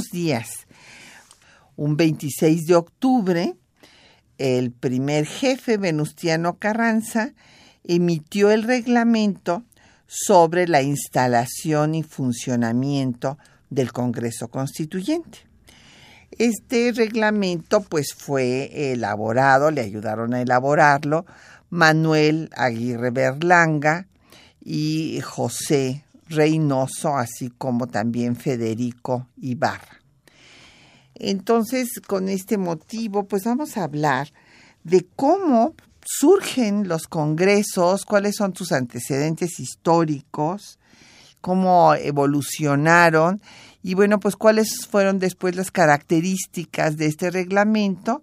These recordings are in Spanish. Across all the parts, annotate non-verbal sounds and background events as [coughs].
Días. Un 26 de octubre, el primer jefe Venustiano Carranza emitió el reglamento sobre la instalación y funcionamiento del Congreso Constituyente. Este reglamento pues fue elaborado, le ayudaron a elaborarlo Manuel Aguirre Berlanga y José Reynoso, así como también Federico Ibarra. Entonces, con este motivo, pues vamos a hablar de cómo surgen los congresos, cuáles son sus antecedentes históricos, cómo evolucionaron y bueno, pues cuáles fueron después las características de este reglamento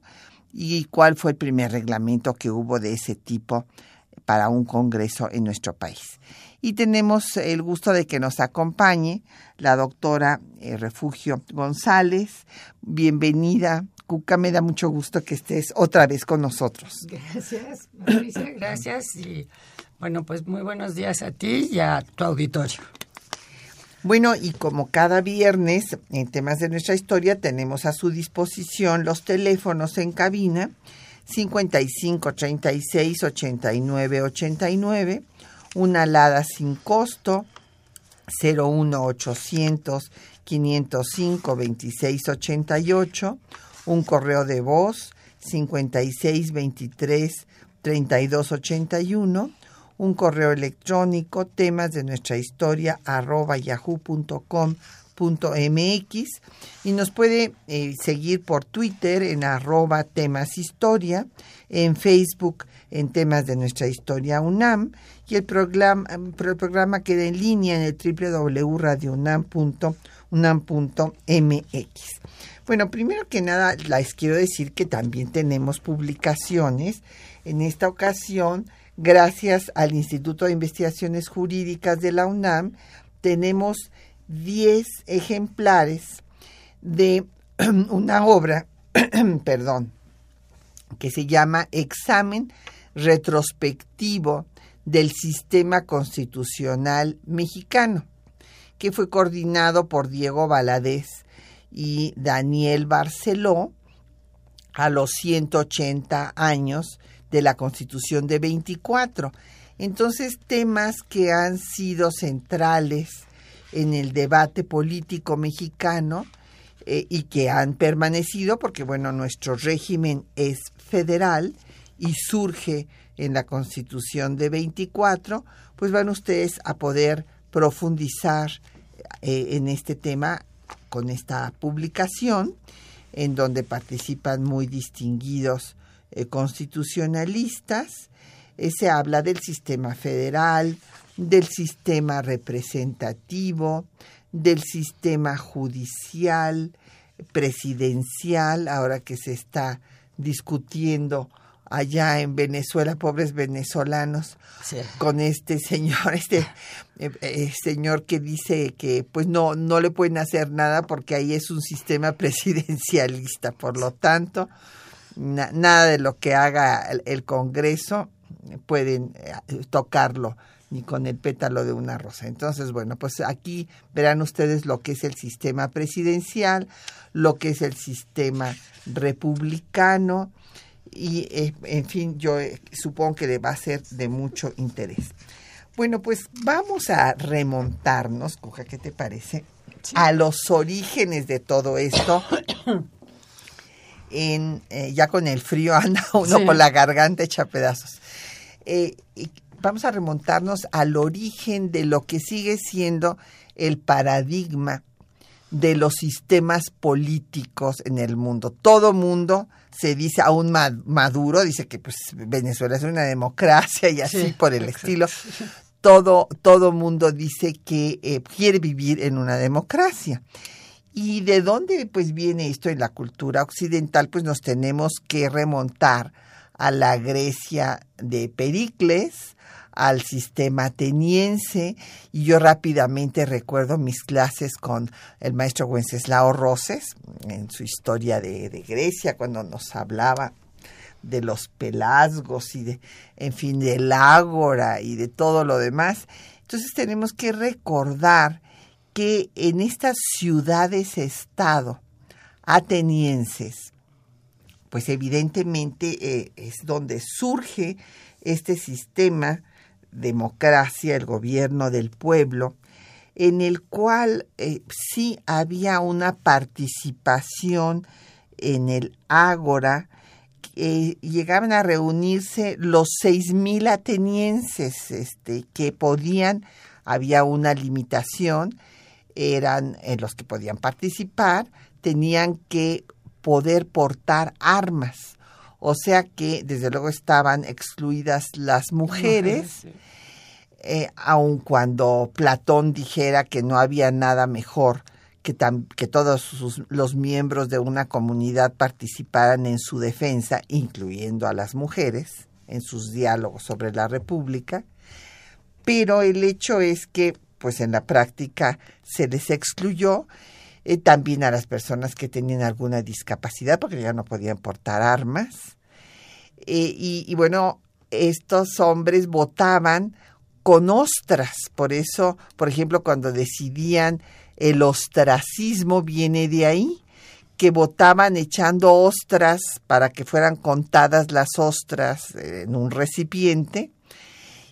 y cuál fue el primer reglamento que hubo de ese tipo para un congreso en nuestro país. Y tenemos el gusto de que nos acompañe la doctora eh, Refugio González. Bienvenida, Cuca, me da mucho gusto que estés otra vez con nosotros. Gracias, Mauricia, gracias. Y bueno, pues muy buenos días a ti y a tu auditorio. Bueno, y como cada viernes en temas de nuestra historia tenemos a su disposición los teléfonos en cabina 55 36 89 89, una alada sin costo 01 800 505 26 88, un correo de voz 56 23 32 81 un correo electrónico temas de nuestra historia arroba yahoo.com.mx y nos puede eh, seguir por Twitter en arroba temas historia, en Facebook en temas de nuestra historia UNAM y el programa, el programa queda en línea en el www.radiounam.unam.mx. Bueno, primero que nada les quiero decir que también tenemos publicaciones. En esta ocasión gracias al Instituto de Investigaciones Jurídicas de la UNAM, tenemos 10 ejemplares de [clears throat] una obra, [clears throat] perdón, que se llama Examen Retrospectivo del Sistema Constitucional Mexicano, que fue coordinado por Diego Valadez y Daniel Barceló a los 180 años de la Constitución de 24. Entonces, temas que han sido centrales en el debate político mexicano eh, y que han permanecido porque, bueno, nuestro régimen es federal y surge en la Constitución de 24, pues van ustedes a poder profundizar eh, en este tema con esta publicación, en donde participan muy distinguidos eh, constitucionalistas, eh, se habla del sistema federal, del sistema representativo, del sistema judicial, presidencial, ahora que se está discutiendo allá en Venezuela, pobres venezolanos, con este señor, [laughs] este eh, señor que dice que pues no, no le pueden hacer nada porque ahí es un sistema [laughs] presidencialista, por lo tanto, nada de lo que haga el, Congreso pueden eh, tocarlo ni con el pétalo de una rosa. Entonces, bueno, pues aquí verán ustedes lo que es el sistema presidencial, lo que es el sistema republicano y, eh, en fin, yo eh, supongo que le va a ser de mucho interés. Bueno, pues vamos a remontarnos, Cuja, ¿qué te parece? A los orígenes de todo esto [coughs] en, eh, ya con el frío anda uno con la garganta hecha pedazos. Eh, vamos a remontarnos al origen de lo que sigue siendo el paradigma de los sistemas políticos en el mundo. Todo mundo se dice, aún Maduro dice que pues, Venezuela es una democracia y así por el estilo. Todo, todo mundo dice que eh, quiere vivir en una democracia. ¿Y de dónde pues viene esto en la cultura occidental? Pues nos tenemos que remontar a la Grecia de Pericles, al sistema ateniense y yo rápidamente recuerdo mis clases con el maestro Wenceslao Roses en su historia de, Grecia cuando nos hablaba de los pelasgos y de, en fin, del ágora y de todo lo demás. Entonces tenemos que recordar que en estas ciudades-estado atenienses, pues evidentemente eh, es donde surge este sistema democracia, el gobierno del pueblo, en el cual eh, sí había una participación en el ágora, llegaban a reunirse los seis mil atenienses este, que podían, había una limitación, eran en los que podían participar, tenían que poder portar armas o sea que desde luego estaban excluidas las mujeres, eh, aun cuando Platón dijera que no había nada mejor que, que todos los miembros de una comunidad participaran en su defensa, incluyendo a las mujeres, en sus diálogos sobre la República, pero el hecho es que pues en la práctica se les excluyó eh, también a las personas que tenían alguna discapacidad porque ya no podían portar armas. Eh, y, bueno, estos hombres votaban con ostras, por eso, por ejemplo, cuando decidían el ostracismo viene de ahí, que votaban echando ostras para que fueran contadas las ostras en un recipiente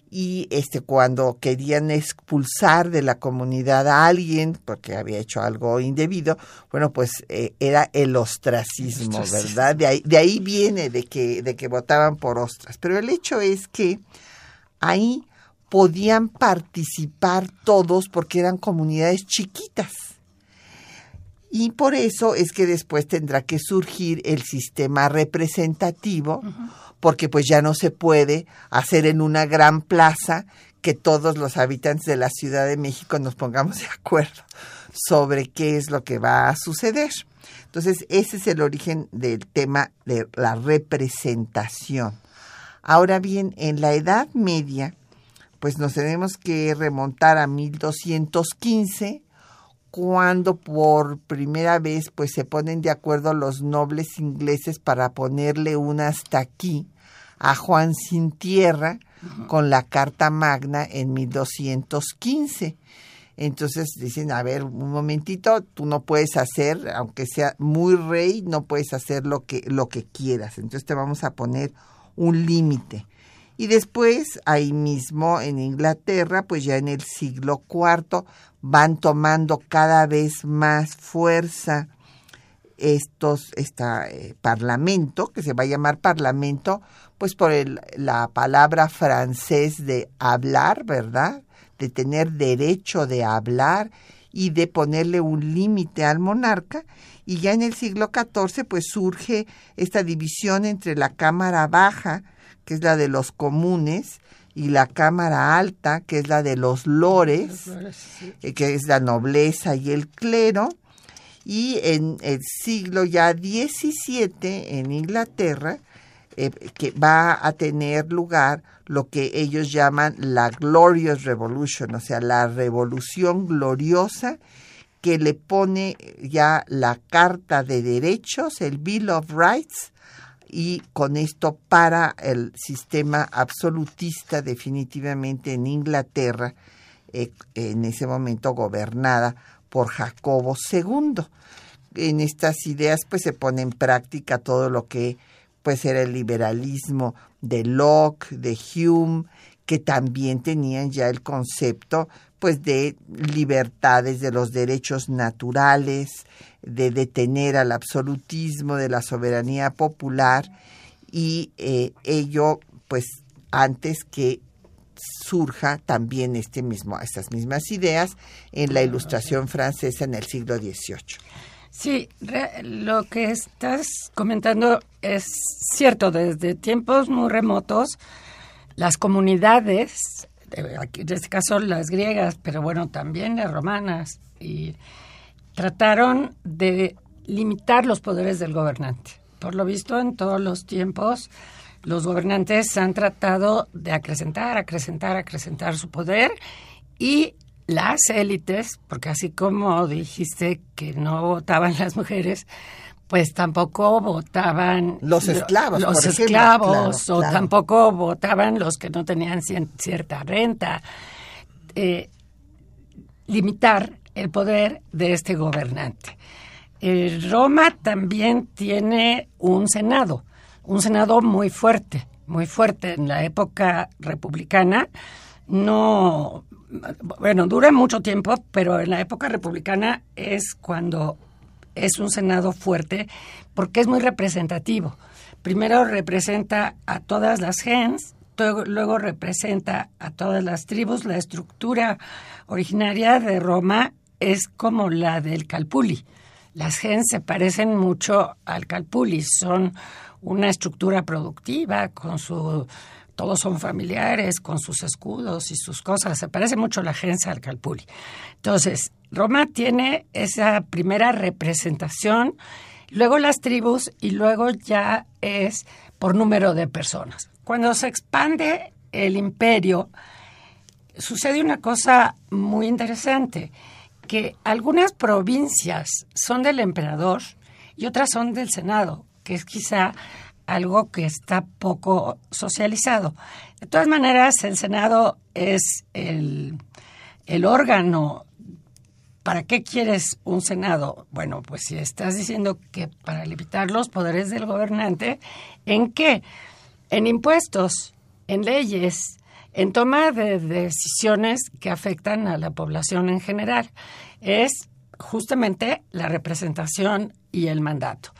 y este cuando querían expulsar de la comunidad a alguien porque había hecho algo indebido, bueno, pues eh, era el ostracismo, ¿verdad? De ahí, de ahí viene de que, de que votaban por ostras. Pero el hecho es que ahí podían participar todos porque eran comunidades chiquitas. Y por eso es que después tendrá que surgir el sistema representativo porque pues ya no se puede hacer en una gran plaza que todos los habitantes de la Ciudad de México nos pongamos de acuerdo sobre qué es lo que va a suceder. Entonces, ese es el origen del tema de la representación. Ahora bien, en la Edad Media, pues nos tenemos que remontar a 1215, cuando por primera vez pues se ponen de acuerdo los nobles ingleses para ponerle un hasta aquí a Juan sin tierra con la Carta Magna en 1215. Entonces dicen, a ver, un momentito, tú no puedes hacer, aunque sea muy rey, no puedes hacer lo que, lo que quieras. Entonces te vamos a poner un límite. Y después, ahí mismo en Inglaterra, pues ya en el siglo IV, van tomando cada vez más fuerza estos, este parlamento, que se va a llamar parlamento, pues por la palabra francés de hablar, ¿verdad? De tener derecho de hablar y de ponerle un límite al monarca. Y ya en el siglo XIV, pues surge esta división entre la Cámara Baja, que es la de los comunes, y la Cámara Alta, que es la de los lores, eh, que es la nobleza y el clero. Y en el siglo ya XVII, en Inglaterra, eh, que va a tener lugar lo que ellos llaman la Glorious Revolution, o sea, la revolución gloriosa que le pone ya la Carta de Derechos, el Bill of Rights, y con esto para el sistema absolutista definitivamente en Inglaterra, eh, en ese momento gobernada por Jacobo II. En estas ideas pues se pone en práctica todo lo que pues era el liberalismo de Locke, de Hume, que también tenían ya el concepto pues de libertades, de los derechos naturales, de detener al absolutismo, de la soberanía popular y eh, ello pues antes que surja también este mismo, estas mismas ideas en la ilustración francesa en el siglo XVIII. Sí, lo que estás comentando es cierto. Desde tiempos muy remotos, las comunidades, en este caso las griegas, pero bueno, también las romanas, y trataron de limitar los poderes del gobernante. Por lo visto, en todos los tiempos, los gobernantes han tratado de acrecentar, acrecentar, acrecentar su poder y las élites, porque así como dijiste que no votaban [laughs] las mujeres, pues tampoco votaban los esclavos, los esclavos o tampoco votaban los que no tenían cierta renta. Eh, limitar el poder de este gobernante. Eh, Roma también tiene un senado, un senado muy fuerte, muy fuerte en la época republicana. No, bueno, dura mucho tiempo, pero en la época republicana es cuando es un Senado fuerte porque es muy representativo. Primero representa a todas las gens, luego representa a todas las tribus. La estructura originaria de Roma es como la del Calpuli. Las gens se parecen mucho al Calpuli, son una estructura productiva con su todos son familiares con sus escudos y sus cosas. Se parece mucho la agencia al Calpuli. Entonces, Roma tiene esa primera representación, luego las tribus y luego ya es por número de personas. Cuando se expande el imperio, sucede una cosa muy interesante, que algunas provincias son del emperador y otras son del Senado, que es quizá algo que está poco socializado. De todas maneras, el Senado es el, órgano. ¿Para qué quieres un Senado? Bueno, pues si estás diciendo que para limitar los poderes del gobernante, ¿en qué? En impuestos, en leyes, en toma de decisiones que afectan a la población en general. Es justamente la representación y el mandato.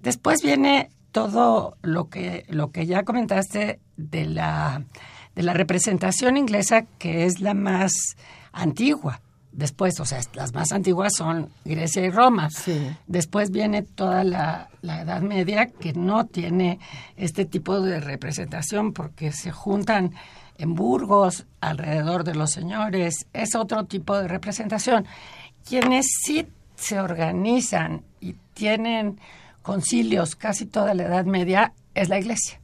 Después viene todo lo que, lo que ya comentaste de la, de la representación inglesa, que es la más antigua. Después, o sea, las más antiguas son Grecia y Roma. Después viene toda la, la, Edad Media que no tiene este tipo de representación porque se juntan en burgos alrededor de los señores. Es otro tipo de representación. Quienes sí se organizan y tienen concilios casi toda la Edad Media es la Iglesia.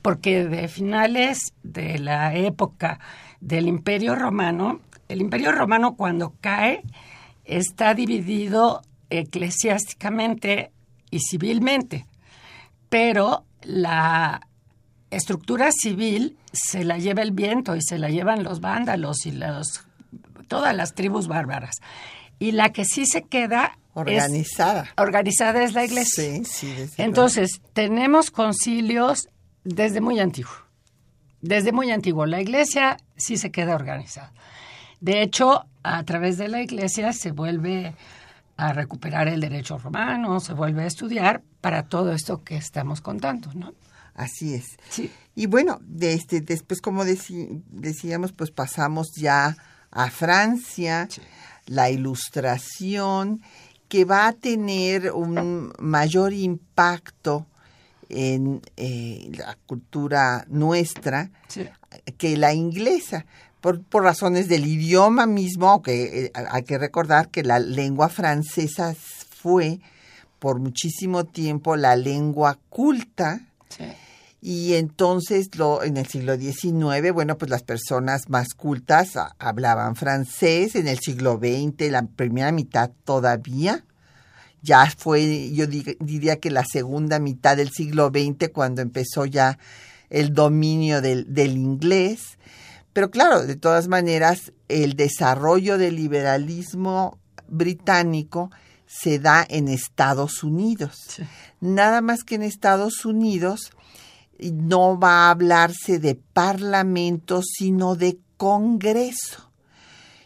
Porque de finales de la época del Imperio Romano, el Imperio Romano cuando cae está dividido eclesiásticamente y civilmente, pero la estructura civil se la lleva el viento y se la llevan los vándalos y los, todas las tribus bárbaras. Y la que sí se queda Organizada. organizada es la iglesia. Sí, sí. Entonces, tenemos concilios desde muy antiguo. Desde muy antiguo. La iglesia sí se queda organizada. De hecho, a través de la iglesia se vuelve a recuperar el derecho romano, se vuelve a estudiar para todo esto que estamos contando, ¿no? Así es. Sí. Y bueno, de este, después, como decíamos, pues pasamos ya a Francia, la ilustración que va a tener un mayor impacto en eh, la cultura nuestra que la inglesa. Por, por, razones del idioma mismo, aunque eh, hay que recordar que la lengua francesa fue por muchísimo tiempo la lengua culta. Y entonces lo, en el siglo XIX, bueno, pues las personas más cultas hablaban francés, en el siglo XX, la primera mitad todavía, ya fue, yo diría que la segunda mitad del siglo XX cuando empezó ya el dominio del, del inglés. Pero claro, de todas maneras, el desarrollo del liberalismo británico se da en Estados Unidos. Nada más que en Estados Unidos no va a hablarse de parlamento, sino de Congreso.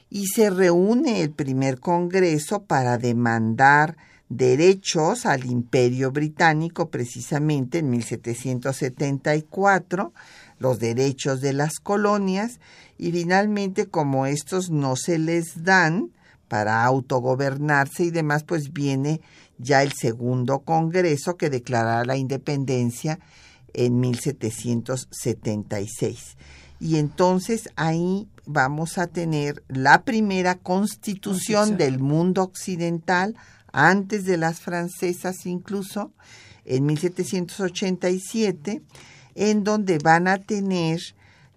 Y se reúne el primer Congreso para demandar derechos al imperio británico precisamente en 1774, los derechos de las colonias y finalmente como estos no se les dan para autogobernarse y demás, pues viene ya el segundo Congreso que declarará la independencia en 1776. Y entonces ahí vamos a tener la primera constitución del mundo occidental, antes de las francesas incluso, en 1787, en donde van a tener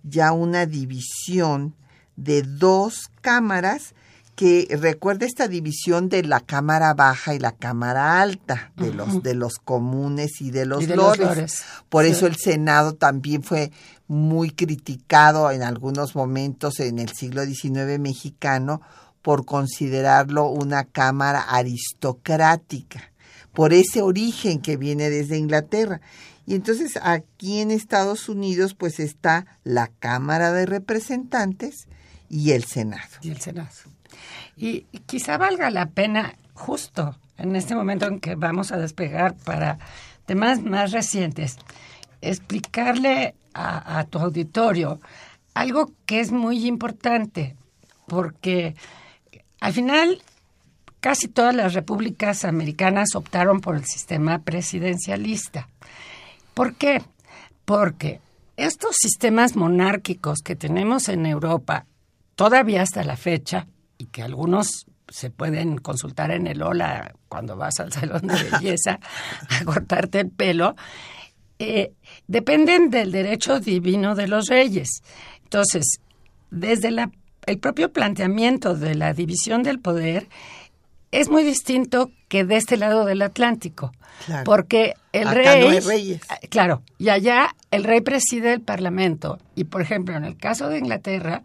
ya una división de dos cámaras que recuerda esta división de la cámara baja y la cámara alta, de los de los comunes y de los, lores. Por eso el Senado también fue muy criticado en algunos momentos en el siglo XIX mexicano por considerarlo una cámara aristocrática, por ese origen que viene desde Inglaterra. Y entonces aquí en Estados Unidos pues está la Cámara de Representantes y el Senado. Y el Senado. Y quizá valga la pena justo en este momento en que vamos a despegar para temas más recientes, explicarle a, tu auditorio algo que es muy importante, porque al final casi todas las repúblicas americanas optaron por el sistema presidencialista. ¿Por qué? Porque estos sistemas monárquicos que tenemos en Europa, todavía hasta la fecha, y que algunos se pueden consultar en el Ola cuando vas al [laughs] salón de belleza a cortarte el pelo, eh, dependen del derecho divino de los reyes. Entonces, desde el propio planteamiento de la división del poder es muy distinto que de este lado del Atlántico. Porque el rey. No hay reyes. Ah, claro, y allá el rey preside el parlamento. Y por ejemplo, en el caso de Inglaterra,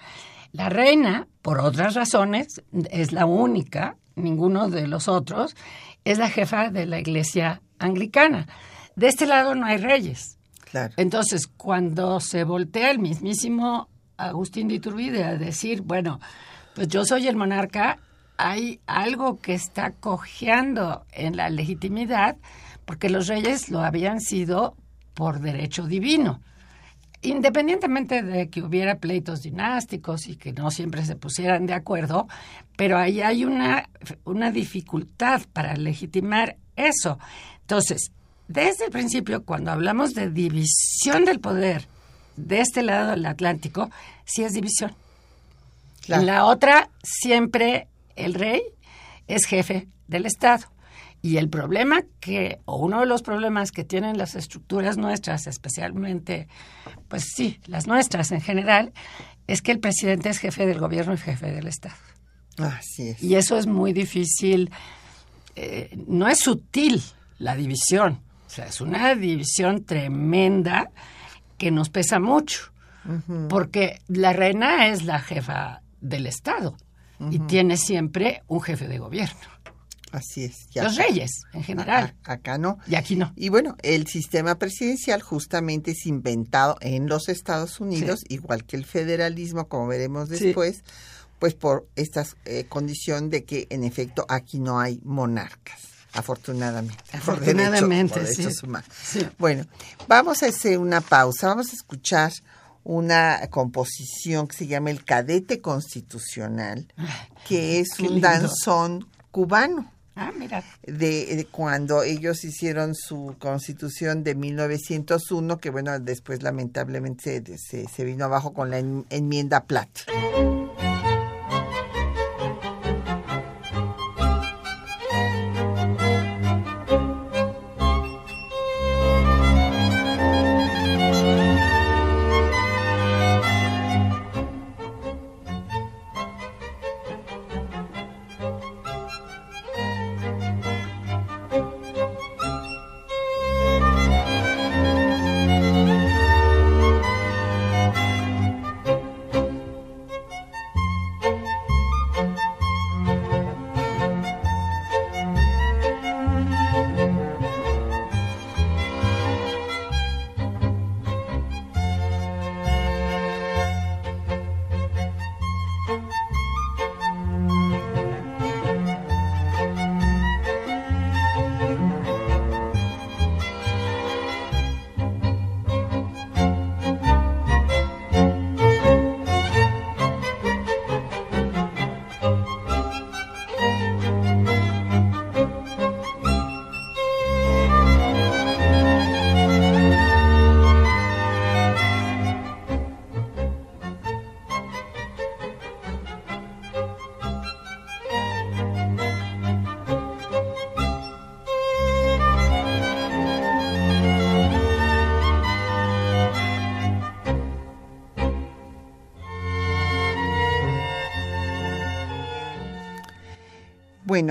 la reina, por otras razones, es la única, ninguno de los otros, es la jefa de la iglesia anglicana. De este lado no hay reyes. Entonces, cuando se voltea el mismísimo Agustín de Iturbide a decir, bueno, pues yo soy el monarca, hay algo que está cojeando en la legitimidad, porque los reyes lo habían sido por derecho divino independientemente de que hubiera pleitos dinásticos y que no siempre se pusieran de acuerdo, pero ahí hay una, una dificultad para legitimar eso. Entonces, desde el principio, cuando hablamos de división del poder de este lado del Atlántico, sí es división. En la otra, siempre el rey es jefe del Estado. Y el problema que, o uno de los problemas que tienen las estructuras nuestras, especialmente, pues sí, las nuestras en general, es que el presidente es jefe del gobierno y jefe del Estado. Así es. Y eso es muy difícil, eh, no es sutil la división, o sea, es una división tremenda que nos pesa mucho, porque la reina es la jefa del Estado y tiene siempre un jefe de gobierno. Así es. Los reyes, en general. acá no. Y aquí no. Y bueno, el sistema presidencial justamente es inventado en los Estados Unidos, igual que el federalismo, como veremos después, pues por esta eh, condición de que en efecto aquí no hay monarcas. Afortunadamente. Afortunadamente, sí. Bueno, vamos a hacer una pausa. Vamos a escuchar una composición que se llama El Cadete Constitucional, que es un danzón cubano. Ah, mira. De, cuando ellos hicieron su constitución de 1901, que bueno, después lamentablemente se, se, vino abajo con la enmienda Platt.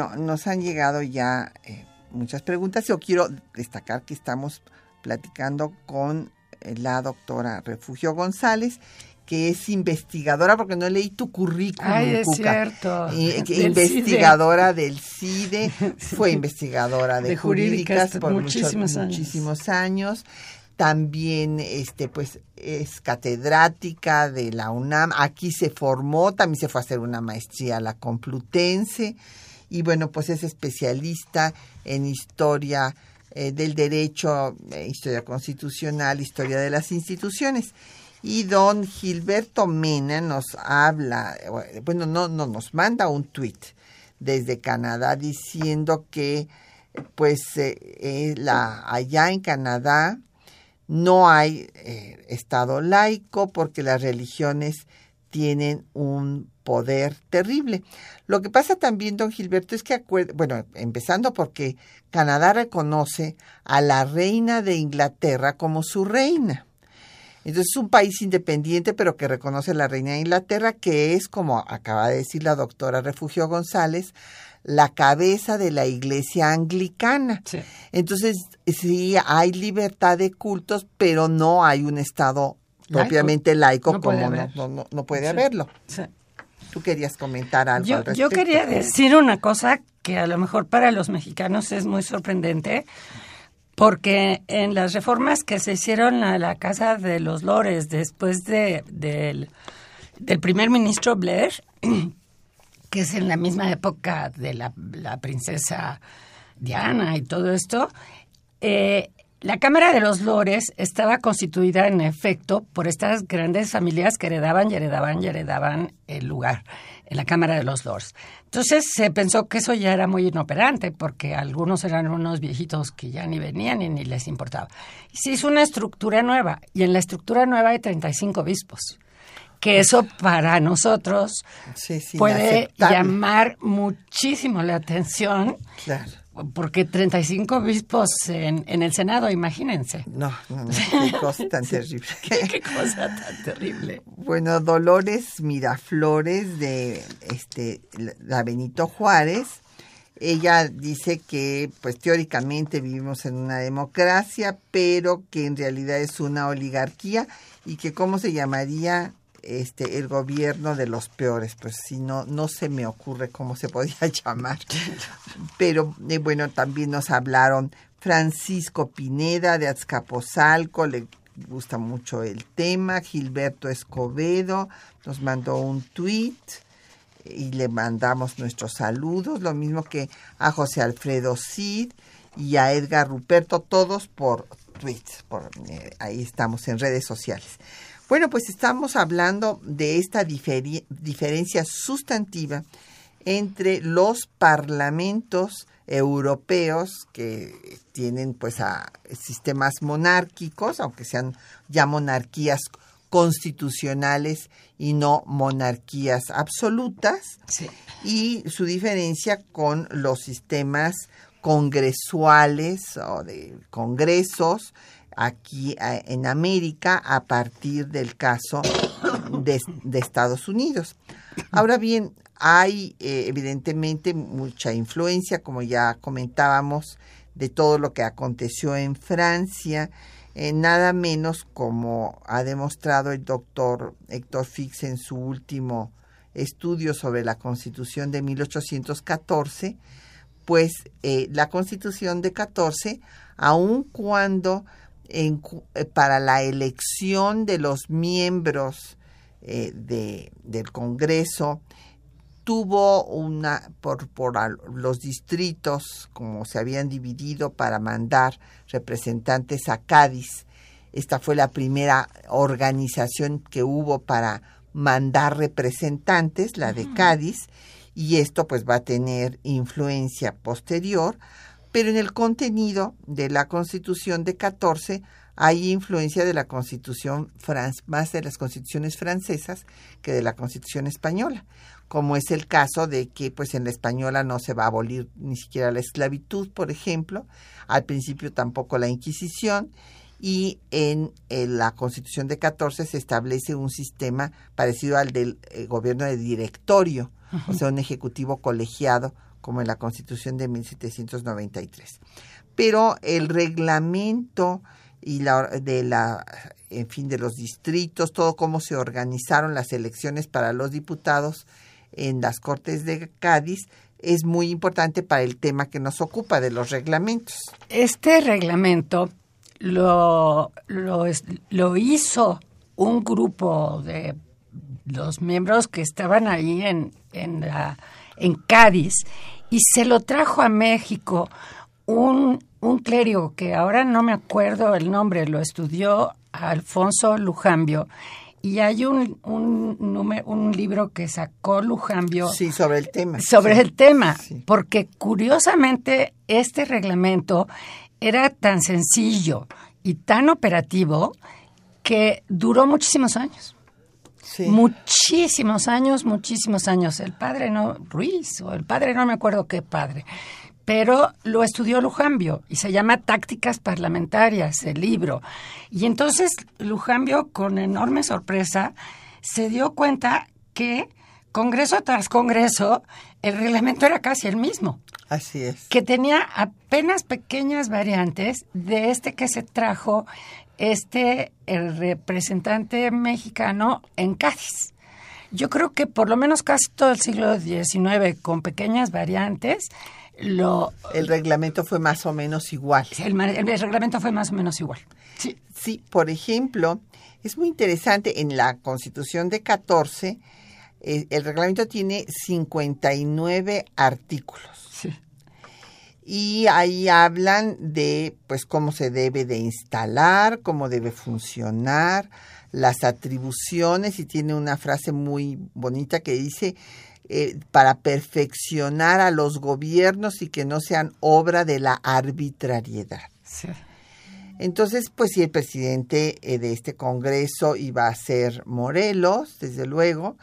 Bueno, nos han llegado ya eh, muchas preguntas. Yo quiero destacar que estamos platicando con eh, la doctora Refugio González, que es investigadora, porque no leí tu currículum. Ay, es cierto. investigadora del CIDE, [laughs] fue investigadora de, jurídicas, por muchísimos, años. muchísimos años. También, este, pues, es catedrática de la UNAM. Aquí se formó, también se fue a hacer una maestría a la Complutense. Y bueno, pues es especialista en historia eh, del derecho, eh, historia constitucional, historia de las instituciones. Y don Gilberto Mena nos habla, bueno, no, no nos manda un tuit desde Canadá diciendo que pues eh, eh, la, allá en Canadá no hay eh, Estado laico porque las religiones tienen un poder terrible. Lo que pasa también, don Gilberto, es que, bueno, empezando porque Canadá reconoce a la reina de Inglaterra como su reina. Entonces es un país independiente, pero que reconoce a la reina de Inglaterra, que es, como acaba de decir la doctora Refugio González, la cabeza de la iglesia anglicana. Entonces, sí hay libertad de cultos, pero no hay un Estado propiamente laico como no, no, puede haberlo. Tú querías comentar algo yo, al respecto. Yo quería decir una cosa que a lo mejor para los mexicanos es muy sorprendente, porque en las reformas que se hicieron a la Casa de los Lores después de, del, primer ministro Blair, [clears throat] que es en la misma época de la, princesa Diana y todo esto, eh, la Cámara de los Lores estaba constituida en efecto por estas grandes familias que heredaban y heredaban y heredaban el lugar en la Cámara de los Lords. Entonces se pensó que eso ya era muy inoperante porque algunos eran unos viejitos que ya ni venían y ni les importaba. Y se hizo una estructura nueva y en la estructura nueva hay 35 obispos que eso para nosotros puede llamar muchísimo la atención. Claro. Porque 35 obispos en, en el Senado, imagínense. No, no, no, [laughs] qué cosa tan terrible. ¿Qué, cosa tan terrible. Bueno, Dolores Miraflores de este la Benito Juárez, ella dice que pues teóricamente vivimos en una democracia, pero que en realidad es una oligarquía y que cómo se llamaría este el gobierno de los peores, pues si no no se me ocurre cómo se podía [laughs] llamar. Pero eh, bueno, también nos hablaron Francisco Pineda de Azcapotzalco, le gusta mucho el tema, Gilberto Escobedo nos mandó un tweet y le mandamos nuestros saludos, lo mismo que a José Alfredo Cid y a Edgar Ruperto, todos por tweets, por, eh, ahí estamos en redes sociales. Bueno, pues estamos hablando de esta diferencia sustantiva entre los parlamentos europeos que tienen pues a sistemas monárquicos, aunque sean ya monarquías constitucionales y no monarquías absolutas, y su diferencia con los sistemas congresuales o de congresos aquí en América a partir del caso de, Estados Unidos. Ahora bien, hay eh, evidentemente mucha influencia, como ya comentábamos, de todo lo que aconteció en Francia, eh, nada menos como ha demostrado el doctor Héctor Fix en su último estudio sobre la Constitución de 1814, pues eh, la Constitución de 14, aun cuando eh, para la elección de los miembros eh, de, del Congreso tuvo una por, por los distritos como se habían dividido para mandar representantes a Cádiz. Esta fue la primera organización que hubo para mandar representantes la de Cádiz y esto pues va a tener influencia posterior pero en el contenido de la Constitución de 14 hay influencia de la Constitución más de las constituciones francesas que de la Constitución española, como es el caso de que pues en la española no se va a abolir ni siquiera la esclavitud, por ejemplo, al principio tampoco la Inquisición. Y en, la Constitución de 14 se establece un sistema parecido al del eh, gobierno de directorio, o sea, un ejecutivo colegiado como en la Constitución de 1793. Pero el reglamento y la de la en fin de los distritos, todo cómo se organizaron las elecciones para los diputados en las Cortes de Cádiz es muy importante para el tema que nos ocupa de los reglamentos. Este reglamento lo, lo, lo hizo un grupo de los miembros que estaban ahí en, en, la, en Cádiz y se lo trajo a México un, un clérigo que ahora no me acuerdo el nombre, lo estudió Alfonso Lujambio y hay un, un, un, libro que sacó Lujambio. Sí, sobre el tema. Sobre el tema, porque curiosamente este reglamento era tan sencillo y tan operativo que duró muchísimos años. Sí. Muchísimos años, muchísimos años. El padre no, Ruiz, o el padre no me acuerdo qué padre, pero lo estudió Lujambio y se llama Tácticas Parlamentarias, el libro. Y entonces Lujambio, con enorme sorpresa, se dio cuenta que Congreso tras Congreso, el reglamento era casi el mismo. Así es. Que tenía apenas pequeñas variantes de este que se trajo este el representante mexicano en Cádiz. Yo creo que por lo menos casi todo el siglo XIX, con pequeñas variantes, lo... El reglamento fue más o menos igual. El, el, reglamento fue más o menos igual. Sí. sí, por ejemplo, es muy interesante, en la Constitución de 14, eh, el reglamento tiene 59 artículos. Y ahí hablan de pues cómo se debe de instalar, cómo debe funcionar, las atribuciones y tiene una frase muy bonita que dice eh, para perfeccionar a los gobiernos y que no sean obra de la arbitrariedad. Entonces, pues si el presidente eh, de este Congreso iba a ser Morelos, desde luego,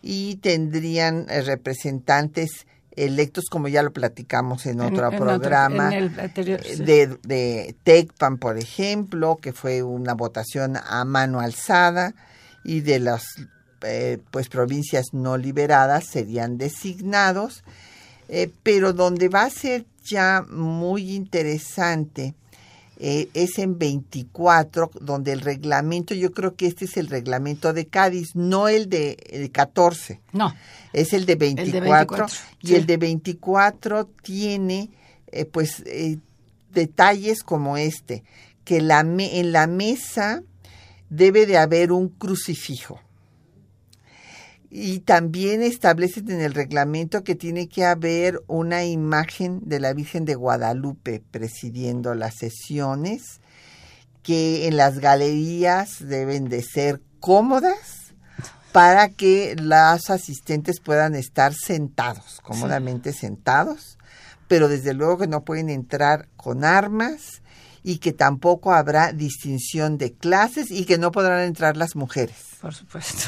y tendrían eh, representantes electos, como ya lo platicamos en otro programa, de, de TECPAN, por ejemplo, que fue una votación a mano alzada, y de las eh, pues provincias no liberadas serían designados, eh, pero donde va a ser ya muy interesante eh, es en 24, donde el reglamento, yo creo que este es el reglamento de Cádiz, no el de 14. No. Es el de 24. y el de 24 tiene, pues, detalles como este, que la en la mesa debe de haber un crucifijo y también establecen en el reglamento que tiene que haber una imagen de la Virgen de Guadalupe presidiendo las sesiones, que en las galerías deben de ser cómodas para que los asistentes puedan estar sentados, cómodamente sentados, pero desde luego que no pueden entrar con armas y que tampoco habrá distinción de clases y que no podrán entrar las mujeres. Por supuesto.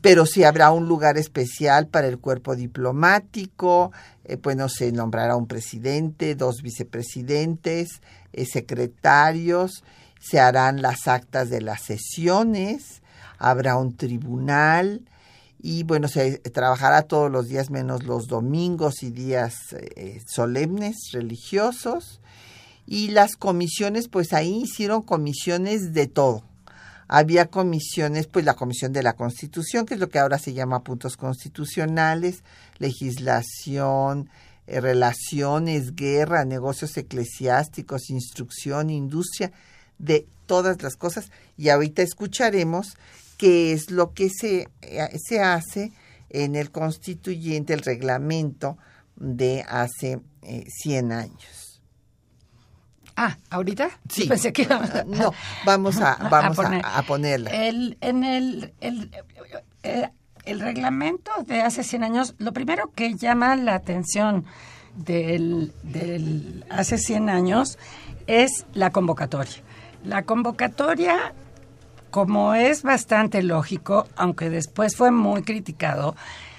Pero sí habrá un lugar especial para el cuerpo diplomático, eh, pues no se nombrará un presidente, dos vicepresidentes, eh, secretarios, se harán las actas de las sesiones, habrá un tribunal y bueno, se trabajará todos los días menos los domingos y días eh, solemnes religiosos y las comisiones, pues ahí hicieron comisiones de todo. Había comisiones, pues la Comisión de la Constitución, que es lo que ahora se llama puntos constitucionales, legislación, eh, relaciones, guerra, negocios eclesiásticos, instrucción, industria, de todas las cosas. Y ahorita escucharemos qué es lo que se, eh, se hace en el constituyente, el reglamento de hace 100 eh, años. Ah, ¿ahorita? Sí. Pensé que No, vamos a, [laughs] vamos a, ponerla. El, en el, el, eh, el, reglamento de hace 100 años, lo primero que llama la atención del, del hace 100 años es la convocatoria. La convocatoria, como es bastante lógico, aunque después fue muy criticado,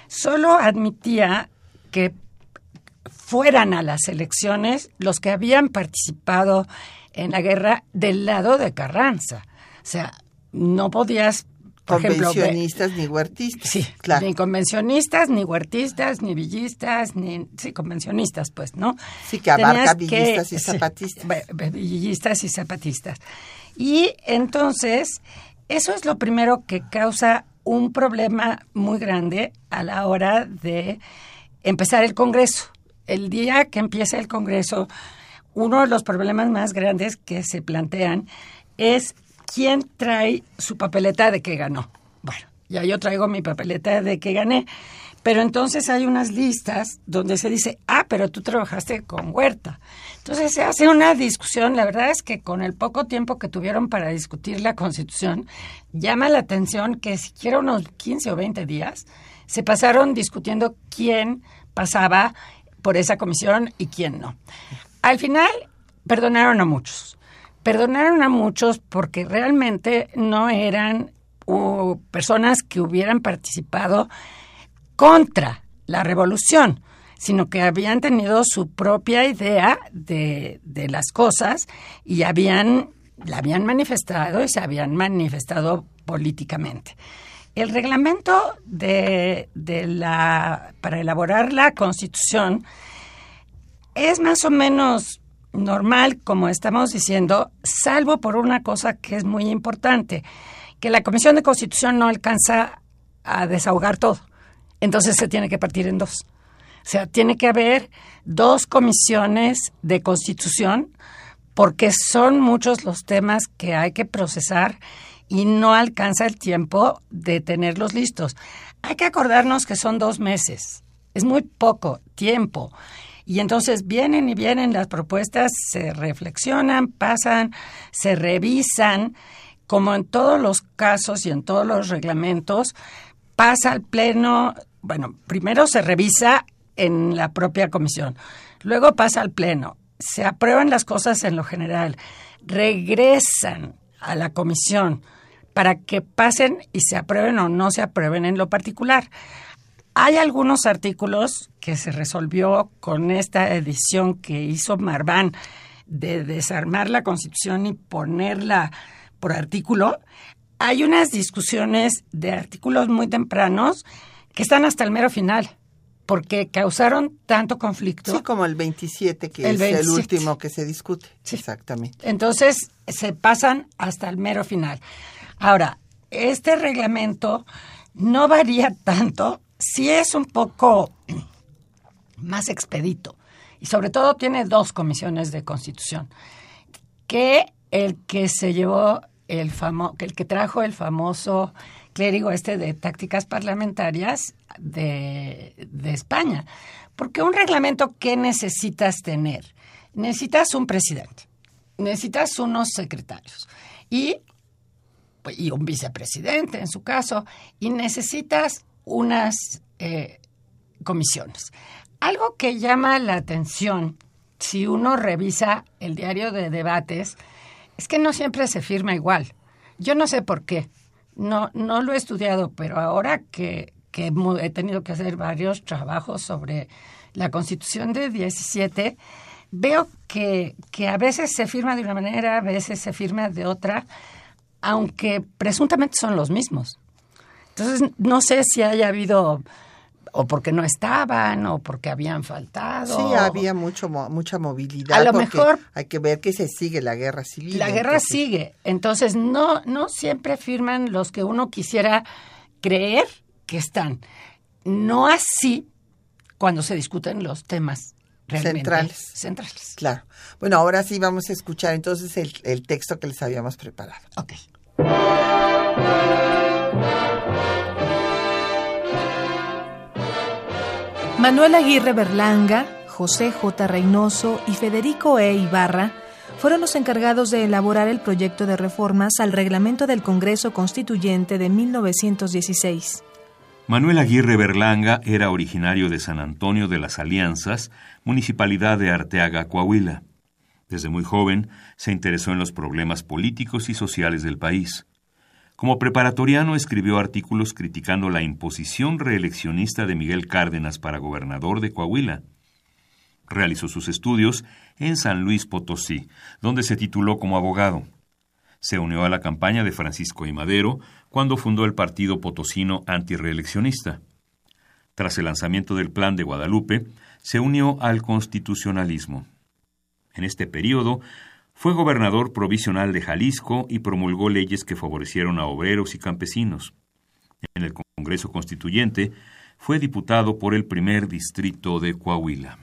solo admitía que fueran a las elecciones los que habían participado en la guerra del lado de Carranza. O sea, no podías convencionistas ni huertistas. Sí, claro. Ni convencionistas, ni huertistas, ni villistas, ni. Sí, convencionistas, pues, ¿no? Sí, que abarca villistas y zapatistas. villistas y zapatistas. Y entonces, eso es lo primero que causa un problema muy grande a la hora de empezar el Congreso. El día que empieza el Congreso, uno de los problemas más grandes que se plantean es quién trae su papeleta de que ganó. Bueno, ya yo traigo mi papeleta de que gané, pero entonces hay unas listas donde se dice, ah, pero tú trabajaste con Huerta. Entonces se hace una discusión, la verdad es que con el poco tiempo que tuvieron para discutir la Constitución, llama la atención que siquiera unos 15 o 20 días se pasaron discutiendo quién pasaba por esa comisión y quién no. Al final, perdonaron a muchos. Perdonaron a muchos porque realmente no eran personas que hubieran participado contra la revolución, sino que habían tenido su propia idea de, de las cosas y habían, la habían manifestado y se habían manifestado políticamente. El reglamento de, la, para elaborar la Constitución es más o menos normal, como estamos diciendo, salvo por una cosa que es muy importante, que la Comisión de Constitución no alcanza a desahogar todo. Entonces se tiene que partir en dos. O sea, tiene que haber dos comisiones de constitución porque son muchos los temas que hay que procesar y no alcanza el tiempo de tenerlos listos. Hay que acordarnos que son dos meses, es muy poco tiempo. Y entonces vienen y vienen las propuestas, se reflexionan, pasan, se revisan, como en todos los casos y en todos los reglamentos, pasa al Pleno, bueno, primero se revisa en la propia comisión, luego pasa al Pleno, se aprueban las cosas en lo general, regresan a la comisión, para que pasen y se aprueben o no se aprueben en lo particular. Hay algunos artículos que se resolvió con esta edición que hizo Marván de desarmar la Constitución y ponerla por artículo. Hay unas discusiones de artículos muy tempranos que están hasta el mero final porque causaron tanto conflicto. Sí, como el 27, que es el último que se discute. Exactamente. Entonces, se pasan hasta el mero final. Ahora, este reglamento no varía tanto, sí es un poco más expedito y sobre todo tiene dos comisiones de constitución, que el que se llevó el famo el que trajo el famoso clérigo este de tácticas parlamentarias de, de España. Porque un reglamento, ¿qué necesitas tener? Necesitas un presidente, necesitas unos secretarios y y un vicepresidente en su caso, y necesitas unas eh, comisiones. Algo que llama la atención si uno revisa el diario de debates es que no siempre se firma igual. Yo no sé por qué. No, no lo he estudiado, pero ahora que, que he tenido que hacer varios trabajos sobre la Constitución de 17, veo que, que a veces se firma de una manera, a veces se firma de otra aunque presuntamente son los mismos. Entonces, no sé si haya habido o porque no estaban o porque habían faltado. Sí, había mucho mucha movilidad. A lo mejor hay que ver que se sigue la guerra civil. La guerra sigue, entonces no no siempre firman los que uno quisiera creer que están. No así cuando se discuten los temas centrales. centrales. Claro. Bueno, ahora sí vamos a escuchar entonces el, el texto que les habíamos preparado. Ok. Manuel Aguirre Berlanga, José J. Reynoso y Federico E. Ibarra fueron los encargados de elaborar el proyecto de reformas al reglamento del Congreso Constituyente de 1916. Manuel Aguirre Berlanga era originario de San Antonio de las Alianzas, municipalidad de Arteaga, Coahuila. Desde muy joven se interesó en los problemas políticos y sociales del país. Como preparatoriano escribió artículos criticando la imposición reeleccionista de Miguel Cárdenas para gobernador de Coahuila. Realizó sus estudios en San Luis Potosí, donde se tituló como abogado. Se unió a la campaña de Francisco I. Madero cuando fundó el partido potosino antireeleccionista. Tras el lanzamiento del Plan de Guadalupe, se unió al constitucionalismo. En este periodo, fue gobernador provisional de Jalisco y promulgó leyes que favorecieron a obreros y campesinos. En el Congreso Constituyente, fue diputado por el primer distrito de Coahuila.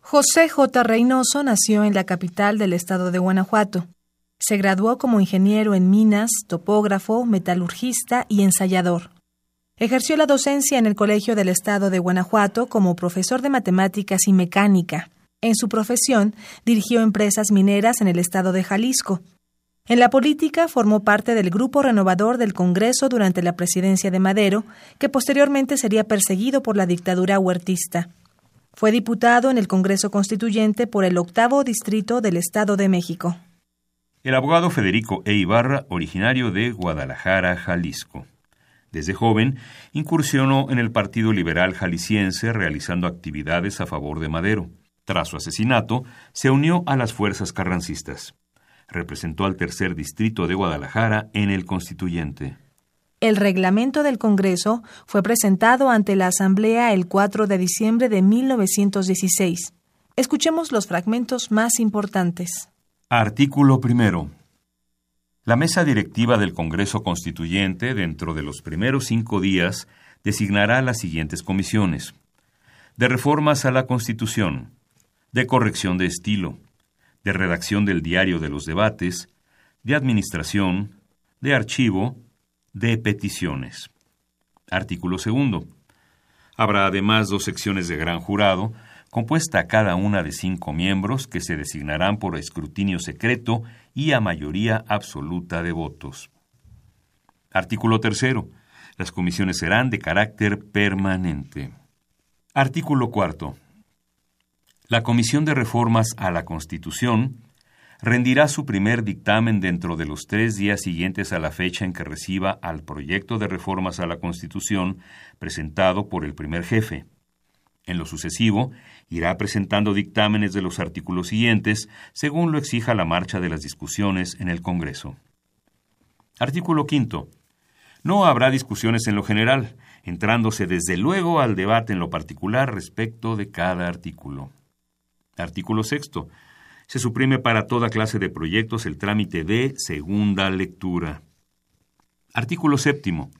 José J. Reynoso nació en la capital del estado de Guanajuato. Se graduó como ingeniero en minas, topógrafo, metalurgista y ensayador. Ejerció la docencia en el Colegio del Estado de Guanajuato como profesor de matemáticas y mecánica. En su profesión, dirigió empresas mineras en el estado de Jalisco. En la política formó parte del grupo renovador del Congreso durante la presidencia de Madero, que posteriormente sería perseguido por la dictadura huertista. Fue diputado en el Congreso Constituyente por el octavo distrito del Estado de México. El abogado Federico E. Ibarra, originario de Guadalajara, Jalisco. Desde joven, incursionó en el Partido Liberal Jalisciense realizando actividades a favor de Madero. Tras su asesinato, se unió a las fuerzas carrancistas. Representó al tercer distrito de Guadalajara en el Constituyente. El reglamento del Congreso fue presentado ante la Asamblea el 4 de diciembre de 1916. Escuchemos los fragmentos más importantes. Artículo primero. La mesa directiva del Congreso Constituyente, dentro de los primeros cinco días, designará las siguientes comisiones. De reformas a la Constitución, de corrección de estilo, de redacción del diario de los debates, de administración, de archivo, de peticiones. Artículo segundo. Habrá además dos secciones de gran jurado, compuesta cada una de cinco miembros que se designarán por escrutinio secreto y a mayoría absoluta de votos. Artículo tercero. Las comisiones serán de carácter permanente. Artículo cuarto. La Comisión de Reformas a la Constitución rendirá su primer dictamen dentro de los tres días siguientes a la fecha en que reciba al proyecto de reformas a la Constitución presentado por el primer jefe. En lo sucesivo, irá presentando dictámenes de los artículos siguientes según lo exija la marcha de las discusiones en el Congreso. Artículo quinto. No habrá discusiones en lo general, entrándose desde luego al debate en lo particular respecto de cada artículo. Artículo sexto se suprime para toda clase de proyectos el trámite de segunda lectura. Artículo séptimo.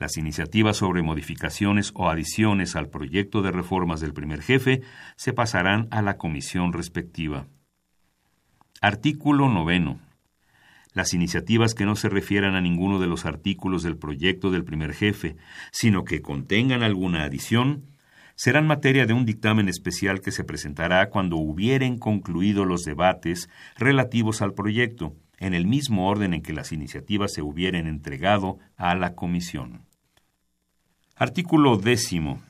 Las iniciativas sobre modificaciones o adiciones al proyecto de reformas del primer jefe se pasarán a la comisión respectiva. Artículo noveno. Las iniciativas que no se refieran a ninguno de los artículos del proyecto del primer jefe, sino que contengan alguna adición, serán materia de un dictamen especial que se presentará cuando hubieren concluido los debates relativos al proyecto, en el mismo orden en que las iniciativas se hubieren entregado a la Comisión. Artículo décimo.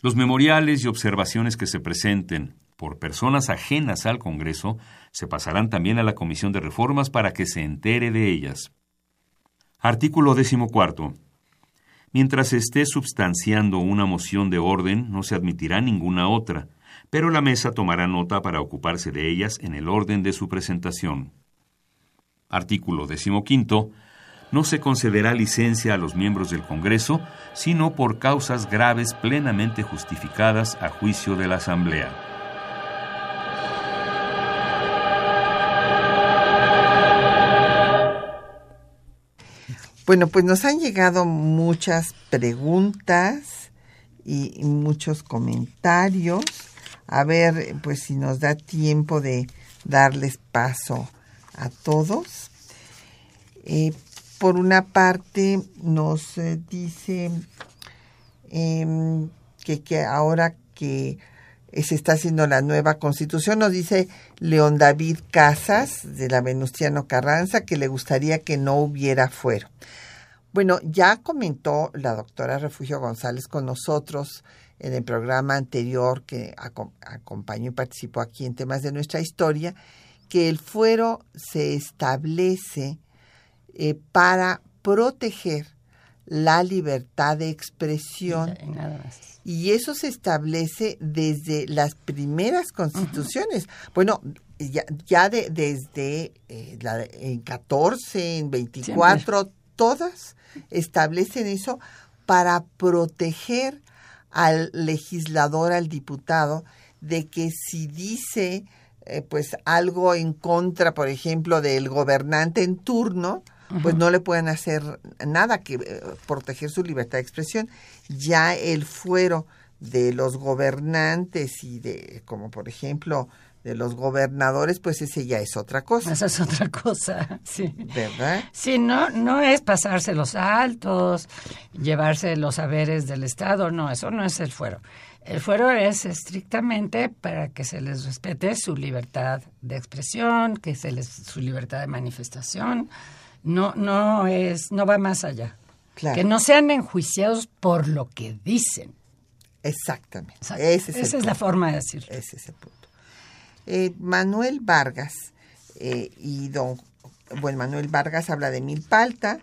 Los memoriales y observaciones que se presenten por personas ajenas al Congreso se pasarán también a la Comisión de Reformas para que se entere de ellas. Artículo cuarto. Mientras se esté substanciando una moción de orden, no se admitirá ninguna otra, pero la mesa tomará nota para ocuparse de ellas en el orden de su presentación. Artículo decimoquinto. No se concederá licencia a los miembros del Congreso, sino por causas graves plenamente justificadas a juicio de la Asamblea. Bueno, pues nos han llegado muchas preguntas y muchos comentarios. A ver, pues si nos da tiempo de darles paso a todos. Eh, por una parte, nos eh, dice em, que, que ahora que se está haciendo la nueva constitución. Nos dice León David Casas, de la Venustiano Carranza, que le gustaría que no hubiera fuero. Bueno, ya comentó la doctora Refugio González con nosotros en el programa anterior que acompañó y participó aquí en temas de nuestra historia, que el fuero se establece eh, para proteger la libertad de expresión. Y eso se establece desde las primeras constituciones. Bueno, ya, de, desde eh, la, en 14, en 24, todas establecen eso para proteger al legislador, al diputado, de que si dice eh, pues algo en contra, por ejemplo, del gobernante en turno, pues no le pueden hacer nada que eh, proteger su libertad de expresión. Ya el fuero de los gobernantes y de, como por ejemplo, de los gobernadores, pues ese ya es otra cosa. Esa es otra cosa, [laughs] sí. ¿Verdad? Sí, no, no es pasarse los altos, llevarse los saberes del Estado, no, eso no es el fuero. El fuero es estrictamente para que se les respete su libertad de expresión, que se les su libertad de manifestación. No, no es, no va más allá. Que no sean enjuiciados por lo que dicen. Exactamente. Esa es la forma de decirlo. Ese es el punto. Eh, Manuel Vargas eh, y don, bueno, Manuel Vargas habla de Milpalta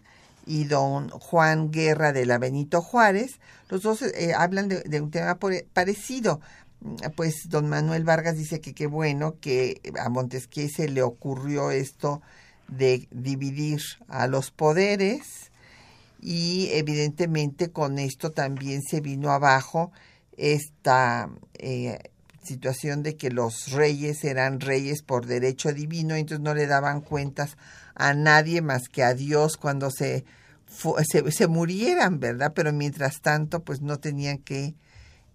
y don Juan Guerra de la Benito Juárez. Los dos eh, hablan de, un tema parecido. Pues don Manuel Vargas dice que qué bueno que a Montesquieu se le ocurrió esto de dividir a los poderes y evidentemente con esto también se vino abajo esta eh, situación de que los reyes eran reyes por derecho divino, entonces no le daban cuentas a nadie más que a Dios cuando se, se, se, murieran, ¿verdad? Pero mientras tanto, pues no tenían que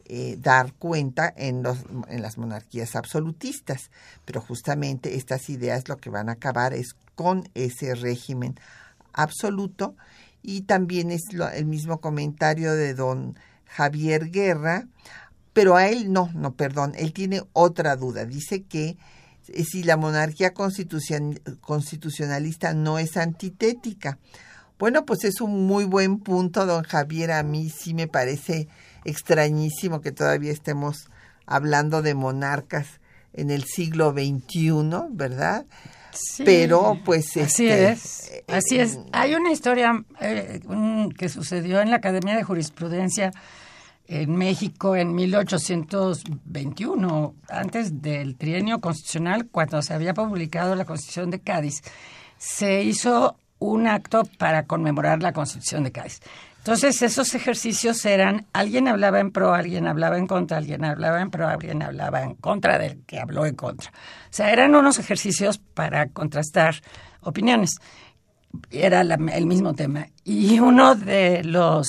eh, dar cuenta en, los, en las monarquías absolutistas. Pero justamente estas ideas lo que van a acabar es con ese régimen absoluto. Y también es el mismo comentario de don Javier Guerra, pero a él no, no, perdón, él tiene otra duda. Dice que eh, si la monarquía constitucionalista no es antitética. Bueno, pues es un muy buen punto, don Javier. A mí sí me parece extrañísimo que todavía estemos hablando de monarcas en el siglo XXI, ¿verdad? Sí, Pero pues así este, es, así es. Hay una historia eh, que sucedió en la Academia de Jurisprudencia en México en 1821, antes del trienio constitucional, cuando se había publicado la Constitución de Cádiz, se hizo un acto para conmemorar la Constitución de Cádiz. Entonces, esos ejercicios eran, alguien hablaba en pro, alguien hablaba en contra, alguien hablaba en pro, alguien hablaba en contra del que habló en contra. O sea, eran unos ejercicios para contrastar opiniones. Era el mismo tema. Y uno de los